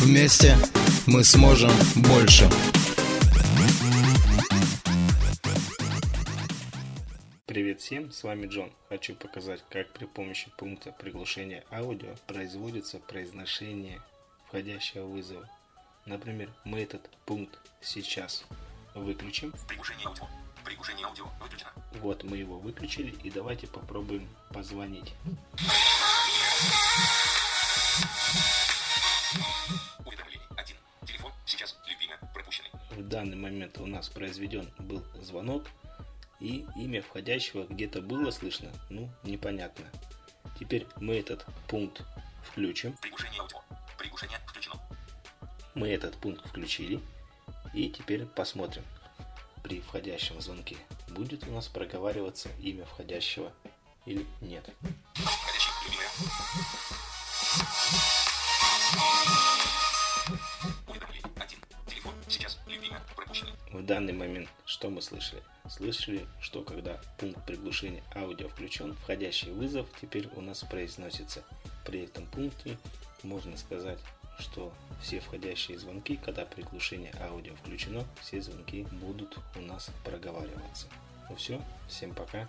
Вместе мы сможем больше. Привет всем, с вами Джон. Хочу показать, как при помощи пункта приглушения аудио производится произношение входящего вызова. Например, мы этот пункт сейчас выключим. Приглушение аудио. Приглушение аудио выключено. Вот мы его выключили и давайте попробуем позвонить. Данный момент у нас произведен был звонок и имя входящего где-то было слышно, ну непонятно. Теперь мы этот пункт включим. Приглушение аудио. Приглушение включено. Мы этот пункт включили. И теперь посмотрим при входящем звонке, будет у нас проговариваться имя входящего или нет. Сейчас любимо пропущенный. В данный момент что мы слышали? Слышали, что когда пункт приглушения аудио включен, входящий вызов теперь у нас произносится. При этом пункте можно сказать, что все входящие звонки, когда приглушение аудио включено, все звонки будут у нас проговариваться. Ну все, всем пока.